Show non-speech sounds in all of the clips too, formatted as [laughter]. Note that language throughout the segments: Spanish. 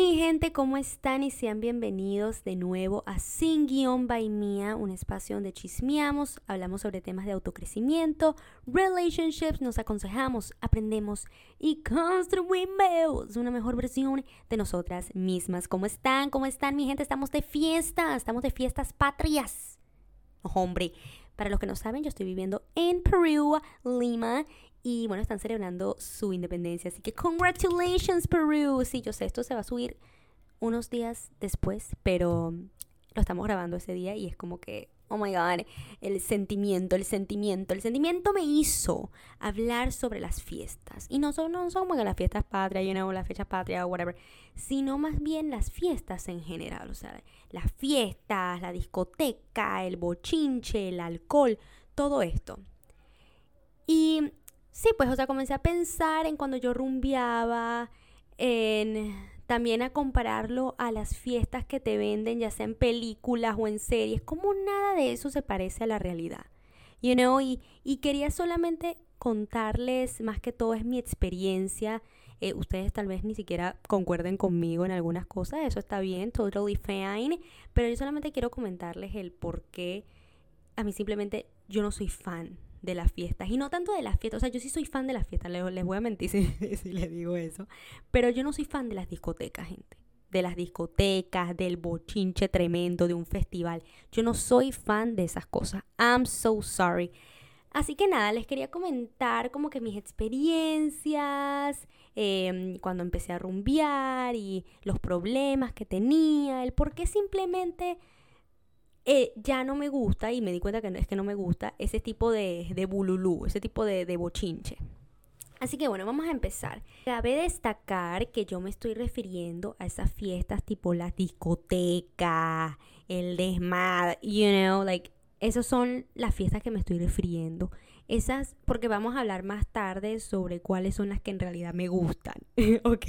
Mi gente, ¿cómo están? Y sean bienvenidos de nuevo a Sin Guión by Mía, un espacio donde chismeamos, hablamos sobre temas de autocrecimiento, relationships, nos aconsejamos, aprendemos y construimos una mejor versión de nosotras mismas. ¿Cómo están? ¿Cómo están, mi gente? Estamos de fiesta, estamos de fiestas patrias. hombre, para los que no saben, yo estoy viviendo en Perú, Lima, y bueno, están celebrando su independencia. Así que congratulations Perú. Sí, yo sé, esto se va a subir unos días después, pero lo estamos grabando ese día y es como que, oh my god, el sentimiento, el sentimiento, el sentimiento me hizo hablar sobre las fiestas. Y no son, no son como que las fiestas patrias, you know, las fechas patrias o whatever, sino más bien las fiestas en general. O sea, las fiestas, la discoteca, el bochinche, el alcohol, todo esto. Y Sí, pues, o sea, comencé a pensar en cuando yo rumbeaba, en también a compararlo a las fiestas que te venden, ya sea en películas o en series, como nada de eso se parece a la realidad. You know, y, y quería solamente contarles, más que todo es mi experiencia. Eh, ustedes tal vez ni siquiera concuerden conmigo en algunas cosas, eso está bien, totally fine, pero yo solamente quiero comentarles el por qué a mí simplemente yo no soy fan de las fiestas. Y no tanto de las fiestas. O sea, yo sí soy fan de las fiestas. Les, voy a mentir [laughs] si, si les digo eso. Pero yo no soy fan de las discotecas, gente. De las discotecas, del bochinche tremendo, de un festival. Yo no soy fan de esas cosas. I'm so sorry. Así que nada, les quería comentar como que mis experiencias, em, cuando empecé a rumbear y los problemas que tenía, el por qué simplemente eh, ya no me gusta, y me di cuenta que no, es que no me gusta, ese tipo de, de bululú, ese tipo de, de bochinche. Así que bueno, vamos a empezar. Cabe destacar que yo me estoy refiriendo a esas fiestas tipo la discoteca, el desmadre, you know, like, esas son las fiestas que me estoy refiriendo. Esas, porque vamos a hablar más tarde sobre cuáles son las que en realidad me gustan, [laughs] ¿ok?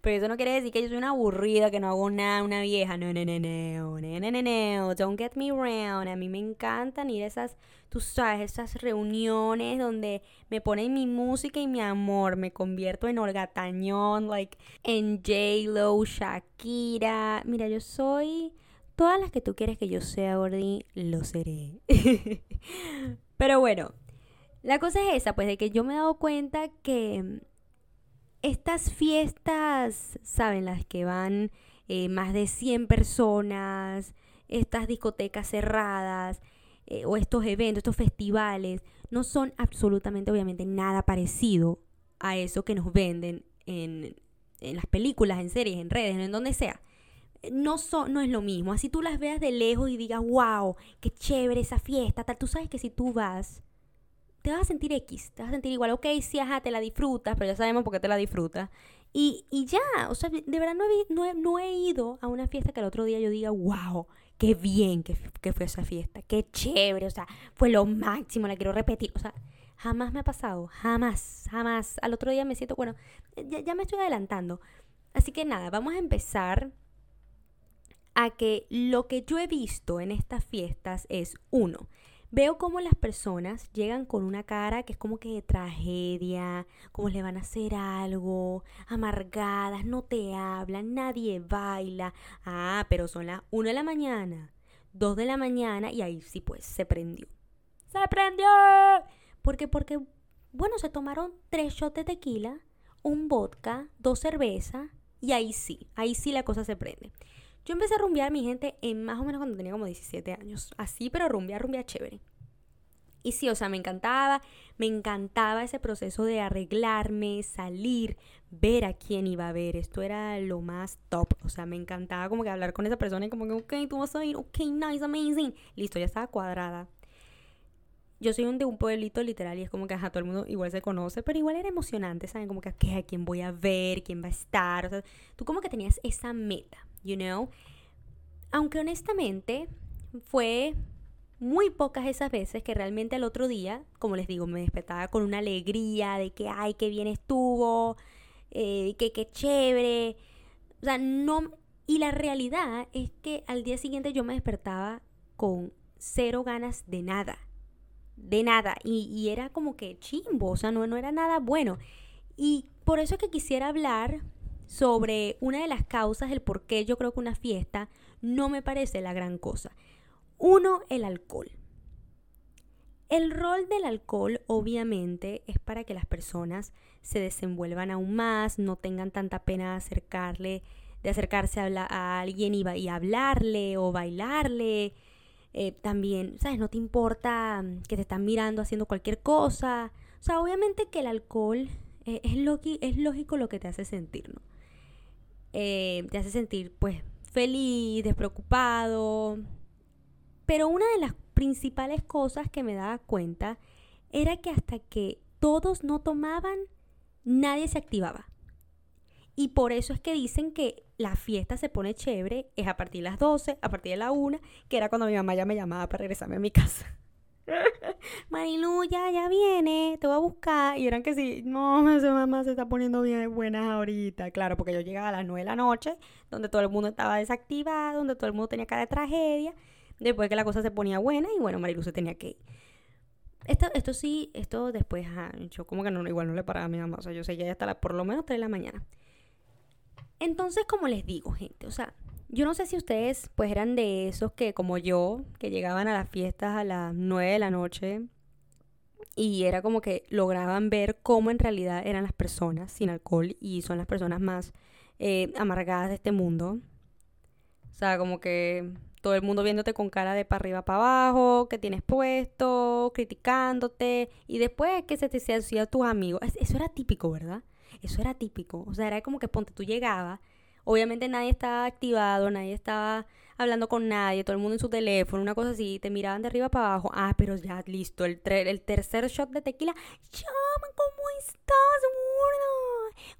Pero eso no quiere decir que yo soy una aburrida, que no hago nada, una vieja. No, no, no, no, no, no, no, no, don't get me wrong. A mí me encantan ir a esas, tú sabes, esas reuniones donde me ponen mi música y mi amor. Me convierto en Olga Tañón, like, en J-Lo, Shakira. Mira, yo soy... Todas las que tú quieres que yo sea, Gordy, lo seré. [laughs] Pero bueno, la cosa es esa, pues de que yo me he dado cuenta que mm, estas fiestas, ¿saben? Las que van eh, más de 100 personas, estas discotecas cerradas, eh, o estos eventos, estos festivales, no son absolutamente, obviamente, nada parecido a eso que nos venden en, en las películas, en series, en redes, en donde sea. No, son, no es lo mismo. Así tú las veas de lejos y digas, wow, qué chévere esa fiesta, tal. Tú sabes que si tú vas, te vas a sentir X, te vas a sentir igual, ok, sí, ajá, te la disfrutas, pero ya sabemos por qué te la disfrutas. Y, y ya, o sea, de verdad no he, no, he, no he, ido a una fiesta que el otro día yo diga, wow, qué bien que, que fue esa fiesta, qué chévere, o sea, fue lo máximo, la quiero repetir, o sea, jamás me ha pasado, jamás, jamás. Al otro día me siento, bueno, ya, ya me estoy adelantando. Así que nada, vamos a empezar a que lo que yo he visto en estas fiestas es, uno, Veo como las personas llegan con una cara que es como que de tragedia, como le van a hacer algo, amargadas, no te hablan, nadie baila. Ah, pero son las 1 de la mañana, 2 de la mañana y ahí sí pues se prendió. ¡Se prendió! Porque, porque, bueno, se tomaron tres shots de tequila, un vodka, dos cervezas y ahí sí, ahí sí la cosa se prende. Yo empecé a rumbear mi gente en más o menos cuando tenía como 17 años. Así, pero rumbear, rumbear chévere. Y sí, o sea, me encantaba, me encantaba ese proceso de arreglarme, salir, ver a quién iba a ver. Esto era lo más top. O sea, me encantaba como que hablar con esa persona y como que, ok, tú vas a ir, ok, nice, amazing. Listo, ya estaba cuadrada. Yo soy un, de un pueblito literal y es como que a todo el mundo igual se conoce, pero igual era emocionante, ¿saben? Como que, ¿qué? ¿a quién voy a ver? ¿Quién va a estar? O sea, tú como que tenías esa meta you know. Aunque honestamente fue muy pocas esas veces que realmente al otro día, como les digo, me despertaba con una alegría de que, ay, qué bien estuvo, eh, que qué chévere. O sea, no... Y la realidad es que al día siguiente yo me despertaba con cero ganas de nada. De nada. Y, era como que chimbo, o sea, no, no era nada bueno. Y por eso es que quisiera hablar sobre una de las causas del por qué yo creo que una fiesta no me parece la gran cosa. Uno, el alcohol. El rol del alcohol obviamente es para que las personas se desenvuelvan aún más, no tengan tanta pena de acercarle, de acercarse a, alguien y, hablarle o bailarle. Eh, también, ¿sabes? No te importa mm, que te están mirando haciendo cualquier cosa. O sea, obviamente que el alcohol eh, es, es lógico lo que te hace sentir, ¿no? Eh, te hace sentir, pues, feliz, despreocupado. Pero una de las principales cosas que me daba cuenta era que hasta que todos no tomaban, nadie se activaba. Y por eso es que dicen que la fiesta se pone chévere, es a partir de las 12, a partir de la 1, que era cuando mi mamá ya me llamaba para regresarme a mi casa. [laughs] Marilu, ya, ya viene, te voy a buscar. Y eran que sí, no, esa mamá se está poniendo bien buena ahorita. Claro, porque yo llegaba a las 9 de la noche, donde todo el mundo estaba desactivado, donde todo el mundo tenía cara de tragedia. Después que la cosa se ponía buena y bueno, Marilu se tenía que ir. Esto, esto sí, esto después, yo como que no, igual no le paraba a mi mamá. O sea, yo seguía hasta la, por lo menos 3 de la mañana. Entonces, como les digo, gente, o sea, yo no sé si ustedes pues eran de esos que como yo, que llegaban a las fiestas a las 9 de la noche y era como que lograban ver cómo en realidad eran las personas sin alcohol y son las personas más eh, amargadas de este mundo. O sea, como que todo el mundo viéndote con cara de para arriba para abajo, que tienes puesto, criticándote, y después que se te hacía tus amigos. Eso era típico, ¿verdad? Eso era típico. O sea, era como que ponte, tú llegabas, obviamente nadie estaba activado, nadie estaba hablando con nadie, todo el mundo en su teléfono, una cosa así, te miraban de arriba para abajo. Ah, pero ya listo, el, el tercer shot de tequila. Chama, ¿cómo estás, gorda?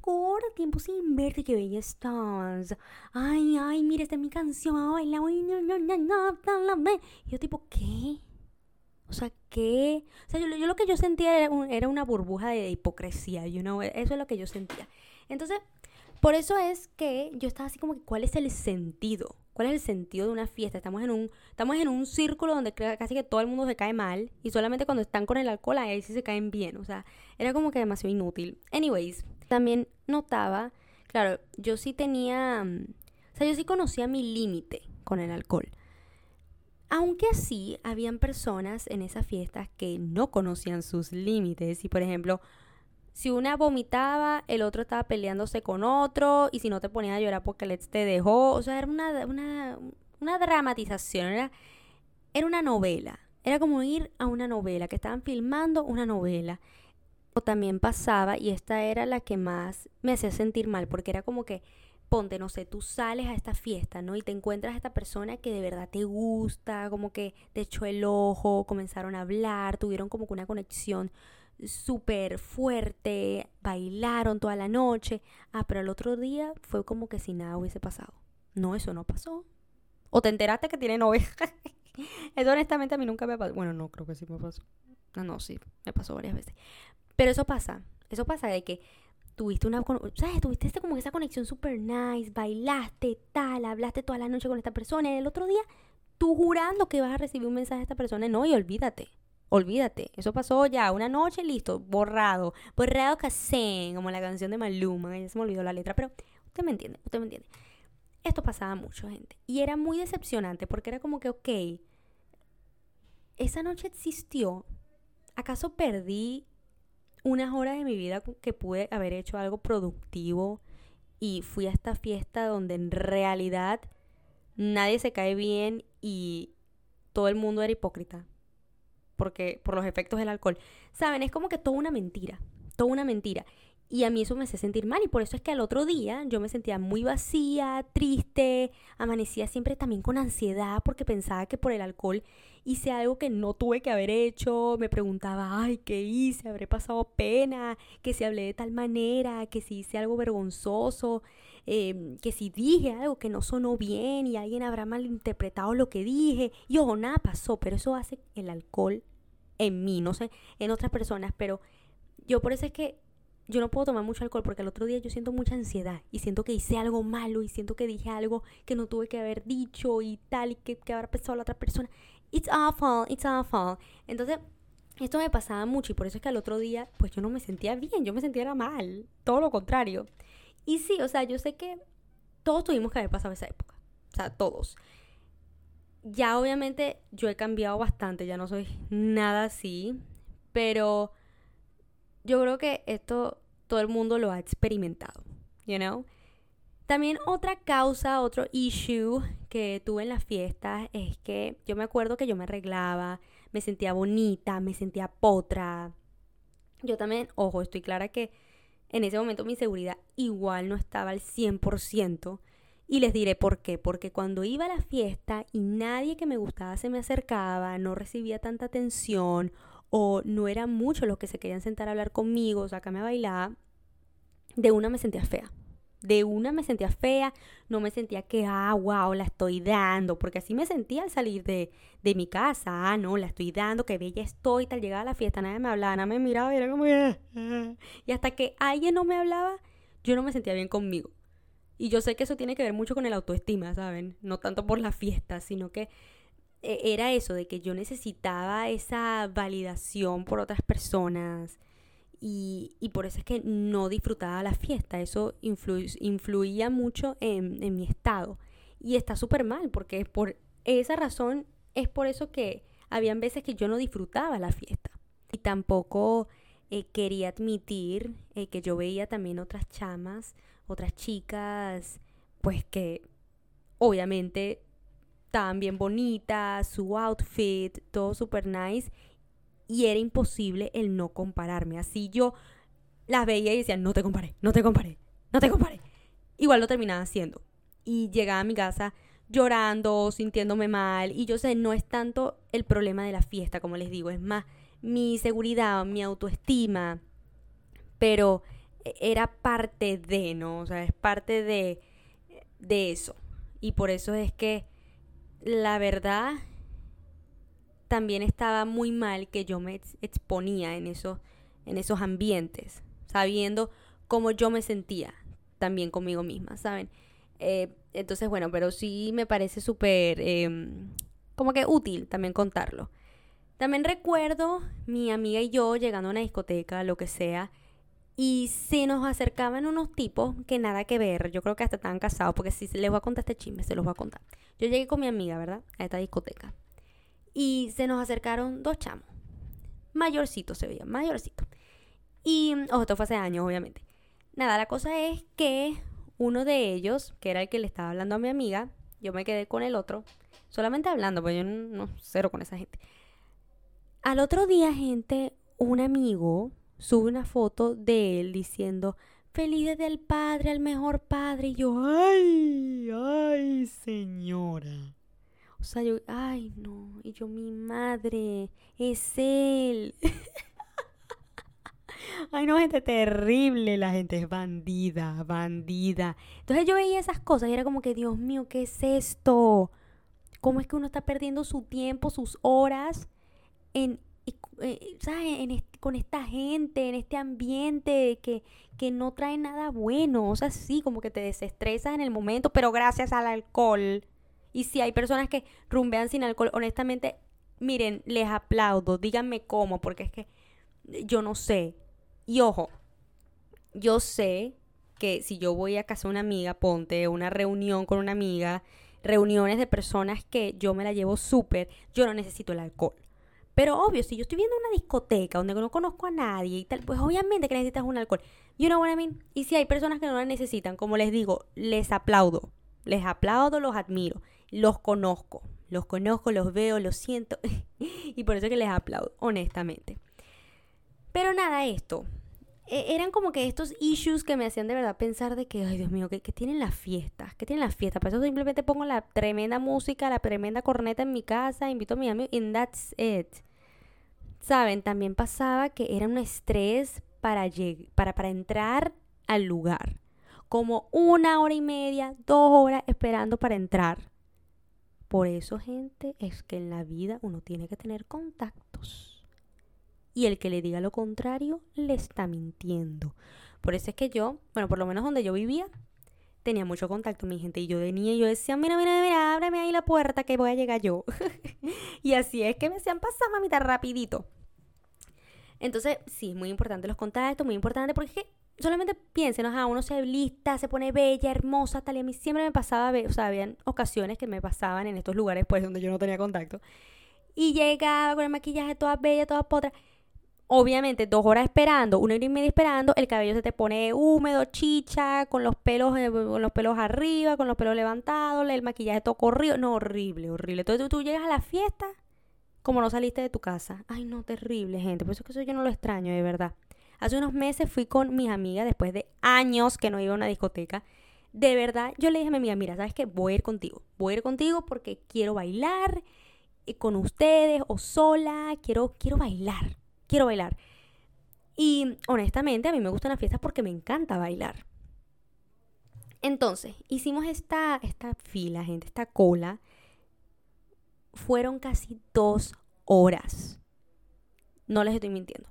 Gorda, tiempo sin verte, qué bella estás. Ay, ay, mira, esta es mi canción, ay, la Y yo tipo, ¿qué? O sea, ¿qué? O sea, yo, lo que yo sentía era, era una burbuja de hipocresía, you know? Eso es lo que yo sentía. Entonces, por eso es que yo estaba así como que, ¿cuál es el sentido? ¿Cuál es el sentido de una fiesta? Estamos en un, estamos en un círculo donde casi que todo el mundo se cae mal y solamente cuando están con el alcohol ahí sí se caen bien. O sea, era como que demasiado inútil. Anyways, también notaba, claro, yo sí tenía, mm, o sea, yo sí conocía mi límite con el alcohol. Aunque así, habían personas en esas fiestas que no conocían sus límites y, por ejemplo, si una vomitaba, el otro estaba peleándose con otro, y si no te ponías a llorar porque Let's te dejó. O sea, era una, una, una dramatización, era, era una novela. Era como ir a una novela, que estaban filmando una novela. O también pasaba, y esta era la que más me hacía sentir mal, porque era como que, ponte, no sé, tú sales a esta fiesta, ¿no? Y te encuentras a esta persona que de verdad te gusta, como que te echó el ojo, comenzaron a hablar, tuvieron como que una conexión súper fuerte, bailaron toda la noche. Ah, pero el otro día fue como que si nada hubiese pasado. No, eso no pasó. O te enteraste que tiene novia. [laughs] eso honestamente a mí nunca me pasó. Bueno, no, creo que sí me pasó. No, no, sí, me pasó varias veces. Pero eso pasa. Eso pasa de que tuviste una, ¿sabes? Tuviste este como esa conexión súper nice, bailaste, tal, hablaste toda la noche con esta persona y el otro día tú jurando que vas a recibir un mensaje de esta persona, no, y olvídate. Olvídate, eso pasó ya una noche, listo, borrado, borrado casé, como la canción de Maluma, ya se me olvidó la letra, pero usted me entiende, usted me entiende. Esto pasaba mucho, gente, y era muy decepcionante porque era como que, ok, esa noche existió, ¿acaso perdí unas horas de mi vida que pude haber hecho algo productivo y fui a esta fiesta donde en realidad nadie se cae bien y todo el mundo era hipócrita? porque por los efectos del alcohol. Saben, es como que toda una mentira, toda una mentira. Y a mí eso me hace sentir mal y por eso es que al otro día yo me sentía muy vacía, triste, amanecía siempre también con ansiedad porque pensaba que por el alcohol hice algo que no tuve que haber hecho, me preguntaba, ay, ¿qué hice? ¿Habré pasado pena? ¿Que si hablé de tal manera? ¿Que si hice algo vergonzoso? Em, que si dije algo que no sonó bien y alguien habrá malinterpretado lo que dije. Y ojo, nada pasó, pero eso hace el alcohol en mí, no sé, en otras personas, pero yo por eso es que yo no puedo tomar mucho alcohol porque el otro día yo siento mucha ansiedad y siento que hice algo malo y siento que dije algo que no tuve que haber dicho y tal y que, que habrá pensado la otra persona. It's awful, it's awful. Entonces, esto me pasaba mucho y por eso es que al otro día, pues yo no me sentía bien, yo me sentía mal, todo lo contrario. Y sí, o sea, yo sé que todos tuvimos que haber pasado esa época. O sea, todos. Ya obviamente yo he cambiado bastante, ya no soy nada así, pero yo creo que esto todo el mundo lo ha experimentado, you know? También otra causa, otro issue que tuve en las fiestas es que yo me acuerdo que yo me arreglaba, me sentía bonita, me sentía potra. Yo también, ojo, estoy clara que en ese momento mi seguridad igual no estaba al 100%. Y les diré por qué. Porque cuando iba a la fiesta y nadie que me gustaba se me acercaba, no recibía tanta atención o no eran muchos los que se querían sentar a hablar conmigo, sacarme a bailar, de una me sentía fea de una me sentía fea, no me sentía que, ah, wow, la estoy dando, porque así me sentía al salir de, de mi casa, ah, no, la estoy dando, qué bella estoy, tal, llegaba a la fiesta, nadie me hablaba, nadie me miraba y era como, y hasta que alguien no me hablaba, yo no me sentía bien conmigo. Y yo sé que eso tiene que ver mucho con el autoestima, ¿saben? No tanto por la fiesta, sino que era eso, de que yo necesitaba esa validación por otras personas, y, y, por eso es que no disfrutaba la fiesta. Eso influía mucho en, en, mi estado. Y está súper mal, porque por esa razón es por eso que habían veces que yo no disfrutaba la fiesta. Y tampoco eh, quería admitir eh, que yo veía también otras chamas, otras chicas, pues que obviamente estaban bien bonitas, su outfit, todo súper nice y era imposible el no compararme. Así yo las veía y decía, no te comparé, no te comparé, no te comparé. Igual lo terminaba haciendo. Y llegaba a mi casa llorando, sintiéndome mal. Y yo sé, no es tanto el problema de la fiesta, como les digo, es más mi seguridad, mi autoestima. Pero era parte de, ¿no? O sea, es parte de, de eso. Y por eso es que la verdad también estaba muy mal que yo me exponía en esos, en esos ambientes, sabiendo cómo yo me sentía también conmigo misma, ¿saben? Eh, entonces, bueno, pero sí me parece súper, em, como que útil también contarlo. También recuerdo mi amiga y yo llegando a una discoteca, lo que sea, y se nos acercaban unos tipos que nada que ver. Yo creo que hasta estaban casados, porque si les voy a contar este chisme, se los voy a contar. Yo llegué con mi amiga, ¿verdad? A esta discoteca y se nos acercaron dos chamos. Mayorcitos se veían, mayorcitos. Y, ojo, esto fue hace años, obviamente. Nada, la cosa es que uno de ellos, que era el que le estaba hablando a mi amiga, yo me quedé con el otro, solamente hablando, porque yo no, cero con esa gente. Al otro día, gente, un amigo sube una foto de él diciendo, feliz del padre, al mejor padre. Y yo, ay, ay, señora. O sea, yo, ay, no. Y yo, mi madre, es él. [laughs] ay, no, gente terrible. La gente es bandida, bandida. Entonces yo veía esas cosas y era como que, Dios mío, ¿qué es esto? ¿Cómo es que uno está perdiendo su tiempo, sus horas en, eh, ¿sabes? con esta gente, en este ambiente que, que no trae nada bueno. O sea, sí, como que te desestresas en el momento, pero gracias al alcohol y si hay personas que rumbean sin alcohol, honestamente, miren, les aplaudo, díganme cómo, porque es que yo no sé. Y ojo, yo sé que si yo voy a casa de una amiga, ponte una reunión con una amiga, reuniones de personas que yo me la llevo súper, yo no necesito el alcohol. Pero obvio, si yo estoy viendo una discoteca donde no conozco a nadie y tal, pues obviamente que necesitas un alcohol. You know what I mean? Y si hay personas que no la necesitan, como les digo, les aplaudo. Les aplaudo, los admiro los conozco. Los conozco, los veo, los siento. [laughs] y por eso que les aplaudo, honestamente. Pero nada, esto. E, eran como que estos issues que me hacían de verdad pensar de que, ay Dios mío, ¿qué, tienen las fiestas? ¿Qué tienen las fiestas? Por eso simplemente pongo la tremenda música, la tremenda corneta en mi casa, invito a mi amigo y that's it. Saben, también pasaba que era un estrés para, para, para entrar al lugar. Como una hora y media, dos horas esperando para entrar. Por eso, gente, es que en la vida uno tiene que tener contactos. Y el que le diga lo contrario le está mintiendo. Por eso es que yo, bueno, por lo menos donde yo vivía, tenía mucho contacto mi gente. Y yo venía y yo decía, mira, mira, mira, ábreme ahí la puerta que voy a llegar yo. [laughs] y así es que me hacían pasar, mamita, rapidito. Entonces, sí, muy importante los contactos, muy importante porque solamente piensen, sea, uno se lista, se pone bella, hermosa, tal y a mí siempre me pasaba, o sea, habían ocasiones que me pasaban en estos lugares pues donde yo no tenía contacto y llegaba con el maquillaje toda bella, toda potra. Obviamente, dos horas esperando, una hora y media esperando, el cabello se te pone húmedo, chicha, con los pelos, eh, con los pelos arriba, con los pelos levantados, el maquillaje todo corrido. No, horrible, horrible. Entonces tú, tú llegas a la fiesta como no saliste de tu casa. Ay, no, terrible, gente. Por eso que eso yo no lo extraño, de verdad. Hace unos meses fui con mis amigas, después de años que no iba a una discoteca. De verdad, yo le dije a mi amiga, mira, ¿sabes qué? Voy a ir contigo. Voy a ir contigo porque quiero bailar eh, con ustedes o sola. Quiero, quiero bailar. Quiero bailar. Y honestamente, a mí me gustan las fiestas porque me encanta bailar. Entonces, hicimos esta, esta fila, gente, esta cola. Fueron casi dos horas. No les estoy mintiendo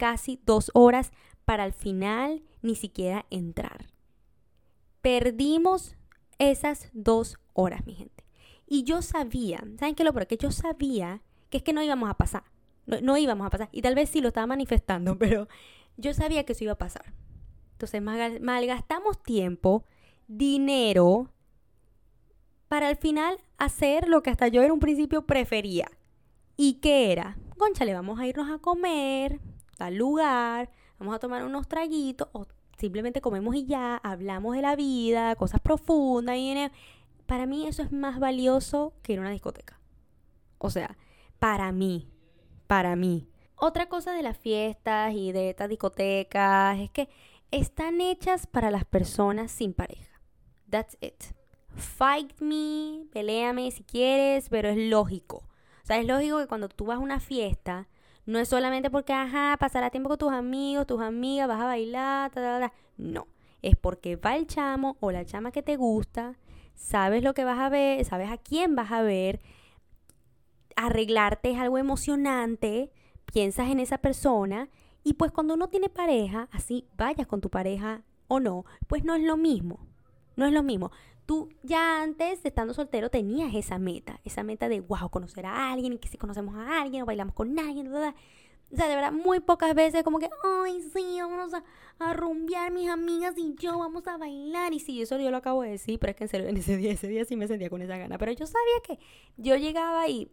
casi dos horas para al final ni siquiera entrar. Perdimos esas dos horas, mi gente. Y yo sabía, ¿saben qué lo peor? Que yo sabía que es que no íbamos a pasar. No, íbamos a pasar. Y tal vez sí lo estaba manifestando, [laughs] pero yo sabía que eso iba a pasar. Entonces malgastamos tiempo, dinero, para al final hacer lo que hasta yo en un principio prefería. ¿Y qué era? Concha, le vamos a irnos a comer, tal lugar, vamos a tomar unos traguitos o simplemente comemos y ya, hablamos de la vida, cosas profundas. Y para mí eso es más valioso que ir a una discoteca. O sea, para mí, para mí. Otra cosa de las fiestas y de estas discotecas es que están hechas para las personas sin pareja. That's it. Fight me, peleame si quieres, pero es lógico. O sea, es lógico que cuando tú vas a una fiesta, no es solamente porque, ajá, pasará tiempo con tus amigos, tus amigas, vas a bailar, ta, ta, ta. No, es porque va el chamo o la chama que te gusta, sabes lo que vas a ver, sabes a quién vas a ver, arreglarte es algo emocionante, piensas en esa persona y pues cuando uno tiene pareja, así vayas con tu pareja o no, pues no es lo mismo, no es lo mismo tú ya antes, estando soltero, tenías esa meta, esa meta de, wow, conocer a alguien, y que si conocemos a alguien, o bailamos con alguien, O sea, de verdad, muy pocas veces como que, ay, sí, vamos a, a rumbear mis amigas y yo vamos a bailar. Y sí, eso yo lo acabo de decir, pero es que en serio, en ese día, ese día sí me sentía con esa gana. Pero yo sabía que yo llegaba y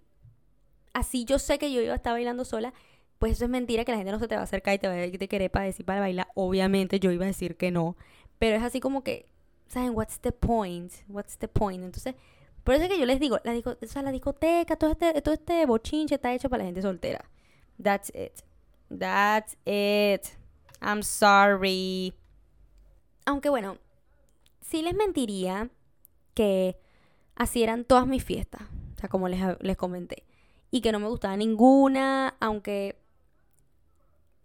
así yo sé que yo iba a estar bailando sola. Pues eso es mentira, que la gente no se te va a acercar y te va a querer para decir para bailar. Obviamente yo iba a decir que no. Pero es así como que ¿saben? What's the point? What's the point? Entonces, por eso es que yo les digo, la, o sea, la discoteca, todo este, todo este bochinche está hecho para la gente soltera. That's it. That's it. I'm sorry. Aunque bueno, sí les mentiría que así eran todas mis fiestas. O sea, como les, les comenté. Y que no me gustaba ninguna, aunque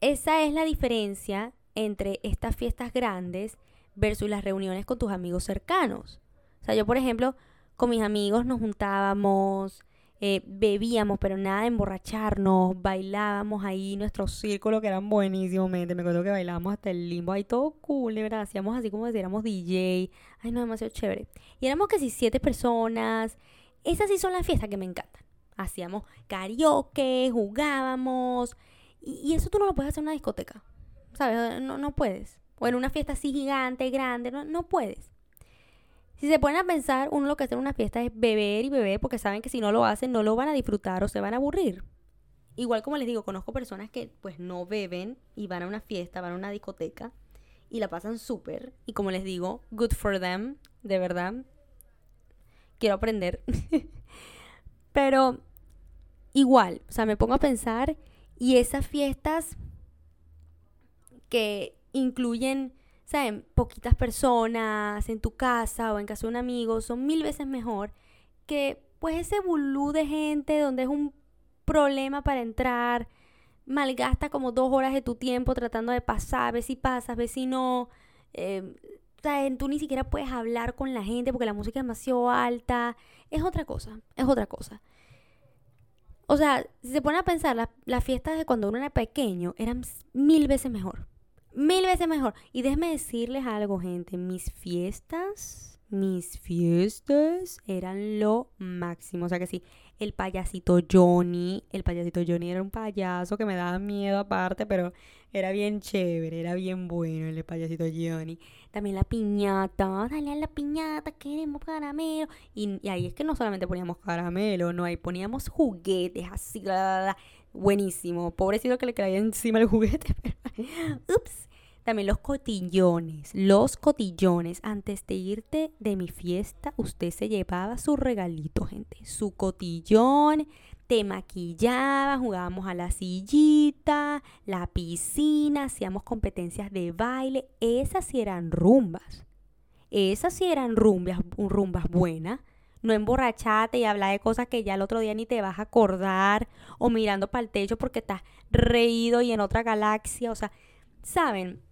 esa es la diferencia entre estas fiestas grandes versus las reuniones con tus amigos cercanos. O sea, yo, por ejemplo, con mis amigos nos juntábamos, eh, bebíamos, pero nada de emborracharnos, bailábamos ahí nuestro círculo que eran buenísimos, me acuerdo que bailábamos hasta el limbo, ahí todo cool, de verdad, hacíamos así como si éramos DJ, ay no, demasiado chévere. Y éramos casi siete personas, esas sí son las fiestas que me encantan. Hacíamos karaoke, jugábamos, y, eso tú no lo puedes hacer en una discoteca, ¿sabes? No, no puedes o en una fiesta así gigante, grande, no, puedes. Si se ponen a pensar, uno lo que hace en una fiesta es beber y beber porque saben que si no lo hacen no lo van a disfrutar o se van a aburrir. Igual como les digo, conozco personas que pues no beben y van a una fiesta, van a una discoteca y la pasan súper. Y como les digo, good for them, de verdad. Quiero aprender. [laughs] Pero igual, o sea, me pongo a pensar y esas fiestas que incluyen, ¿saben? Poquitas personas en tu casa o en casa de un amigo, son mil veces mejor que pues ese bulú de gente donde es un problema para entrar, malgasta como dos horas de tu tiempo tratando de pasar, ver si pasas, ver si no. Eh, tú ni siquiera puedes hablar con la gente porque la música es demasiado alta. Es otra cosa, es otra cosa. O sea, si se pone a pensar, las fiestas de cuando uno era pequeño eran mil veces mejor mil veces mejor. Y déjenme decirles algo, gente. Mis fiestas, mis fiestas eran lo máximo. O sea que sí, el payasito Johnny, el payasito Johnny era un payaso que me daba miedo aparte, pero era bien chévere, era bien bueno el payasito Johnny. También la piñata, dale a la piñata, queremos caramelo. Y, ahí es que no solamente poníamos caramelo, no, ahí poníamos juguetes así, buenísimo. Pobrecito que le caía encima el juguete. [laughs] Ups. También los cotillones, los cotillones. Antes de irte de mi fiesta, usted se llevaba su regalito, gente. Su cotillón, te maquillaba, jugábamos a la sillita, la piscina, hacíamos competencias de baile. Esas sí eran rumbas. Esas sí eran rumbas, rumbas buenas. No emborrachate y hablar de cosas que ya el otro día ni te vas a acordar. O mirando para el techo porque estás reído y en otra galaxia. O sea, ¿saben?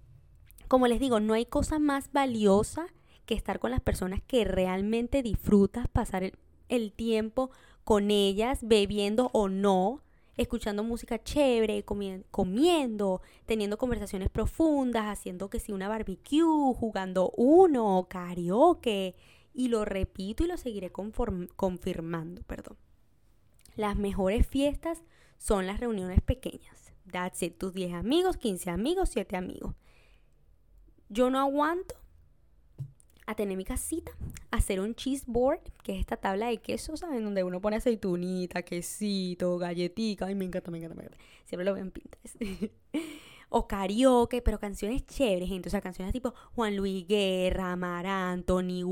Como les digo, no hay cosa más valiosa que estar con las personas que realmente disfrutas, pasar el, tiempo con ellas, bebiendo o no, escuchando música chévere, comiendo, teniendo conversaciones profundas, haciendo que si una barbecue, jugando uno, karaoke. Y lo repito y lo seguiré confirmando, perdón. Las mejores fiestas son las reuniones pequeñas. That's it, tus 10 amigos, 15 amigos, 7 amigos. Yo no aguanto a tener mi casita, hacer un cheese board, que es esta tabla de queso, ¿saben? Donde uno pone aceitunita, quesito, galletita. Ay, me encanta, me encanta, me encanta. Siempre lo veo en Pinterest. [laughs] o karaoke, pero canciones chéveres, gente. O sea, canciones tipo Juan Luis Guerra, Amaranto, Tony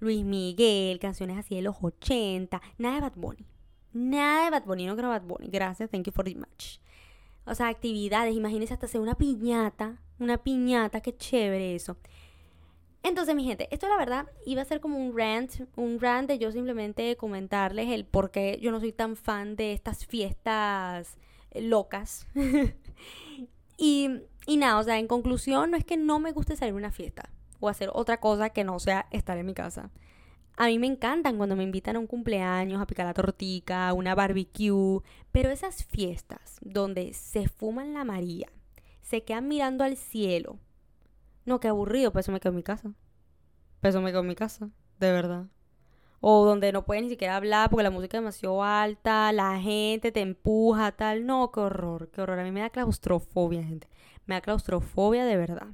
Luis Miguel, canciones así de los 80. Nada de Bad Bunny. Nada de Bad Bunny, no creo Bad Bunny. Gracias, thank you for the much. O sea, actividades, imagínense hasta hacer una piñata una piñata, qué chévere eso. Entonces, mi gente, esto la verdad iba a ser como un rant, un rant de yo simplemente comentarles el por qué yo no soy tan fan de estas fiestas locas. [laughs] y, y nada, o sea, en conclusión, no es que no me guste salir a una fiesta o hacer otra cosa que no sea estar en mi casa. A mí me encantan cuando me invitan a un cumpleaños, a picar la tortica, a una barbecue, pero esas fiestas donde se fuman la María, se quedan mirando al cielo. No, qué aburrido, pues eso me quedo en mi casa. Pues eso me quedo en mi casa, de verdad. O donde no puedes ni siquiera hablar porque la música es demasiado alta, la gente te empuja, tal. No, qué horror, qué horror. A mí me da claustrofobia, gente. Me da claustrofobia de verdad.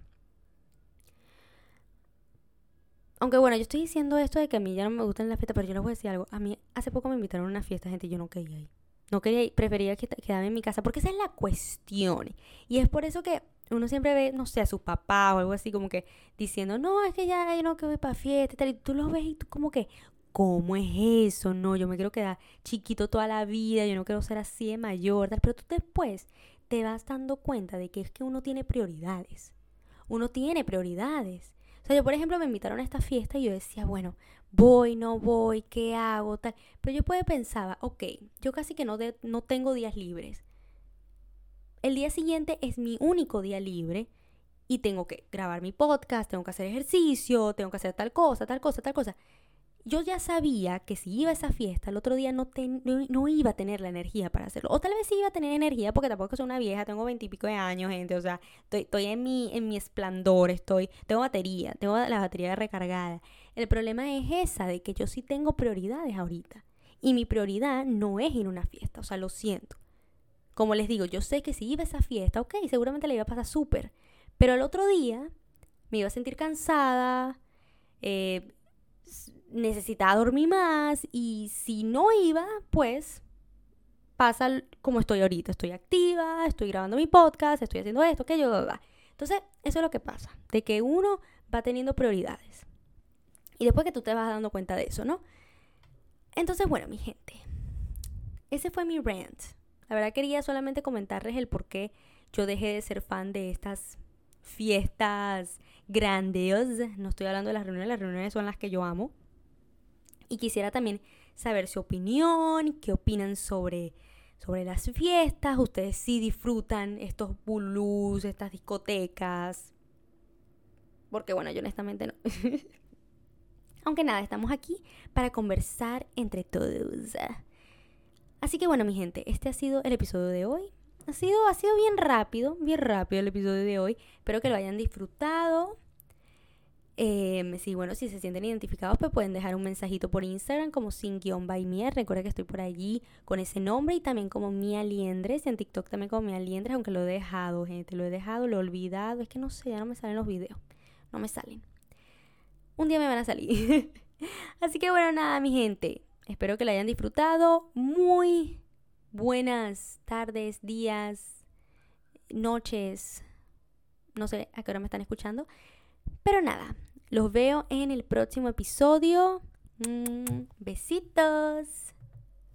Aunque bueno, yo estoy diciendo esto de que a mí ya no me gustan las fiestas, pero yo les voy a decir algo. A mí hace poco me invitaron a una fiesta, gente, y yo no quería ir. No quería, prefería quedarme en mi casa, porque esa es la cuestión. Y es por eso que uno siempre ve, no sé, a su papá o algo así como que diciendo, no, es que ya yo no quiero ir para fiesta y tal. Y tú lo ves y tú como que, ¿cómo es eso? No, yo me quiero quedar chiquito toda la vida, yo no quiero ser así de mayor. Pero tú después te vas dando cuenta de que es que uno tiene prioridades. Uno tiene prioridades. O sea, yo por ejemplo me invitaron a esta fiesta y yo decía, bueno, voy, no voy, ¿qué hago? Tal. Pero yo puede pensaba, ok, yo casi que no, no tengo días libres. El día siguiente es mi único día libre y tengo que grabar mi podcast, tengo que hacer ejercicio, tengo que hacer tal cosa, tal cosa, tal cosa yo ya sabía que si iba a esa fiesta, el otro día no, no, iba a tener la energía para hacerlo. O tal vez sí iba a tener energía porque tampoco soy una vieja, tengo veintipico de años, gente. O sea, estoy, en, mi, en mi esplendor, estoy, tengo batería, tengo la batería recargada. El problema es esa, de que yo sí tengo prioridades ahorita. Y mi prioridad no es ir a una fiesta, o sea, lo siento. Como les digo, yo sé que si iba a esa fiesta, ok, seguramente le iba a pasar súper. Pero el otro día me iba a sentir cansada, eh, necesitaba dormir más y si no iba, pues pasa como estoy ahorita. Estoy activa, estoy grabando mi podcast, estoy haciendo esto, aquello, bla, Entonces, eso es lo que pasa, de que uno va teniendo prioridades. Y después que tú te vas dando cuenta de eso, ¿no? Entonces, bueno, mi gente, ese fue mi rant. La verdad quería solamente comentarles el por qué yo dejé de ser fan de estas fiestas grandiosas. No estoy hablando de las reuniones, las reuniones son las que yo amo. Y quisiera también saber su opinión, qué opinan sobre, sobre las fiestas. Ustedes sí disfrutan estos bulus, estas discotecas. Porque bueno, yo honestamente no. [laughs] Aunque nada, estamos aquí para conversar entre todos. Así que bueno, mi gente, este ha sido el episodio de hoy. Ha sido, ha sido bien rápido, bien rápido el episodio de hoy. Espero que lo hayan disfrutado. Eh, sí, bueno, si se sienten identificados, pues pueden dejar un mensajito por Instagram como sin guion by Mia. Recuerda que estoy por allí con ese nombre y también como Mia Liendres. En TikTok también como Mia Liendres, aunque lo he dejado, gente. Lo he dejado, lo he olvidado. Es que no sé, ya no me salen los videos. No me salen. Un día me van a salir. [laughs] Así que bueno, nada, mi gente. Espero que la hayan disfrutado. Muy buenas tardes, días, noches. No sé a qué hora me están escuchando. Pero nada, los veo en el próximo episodio. Mm, besitos.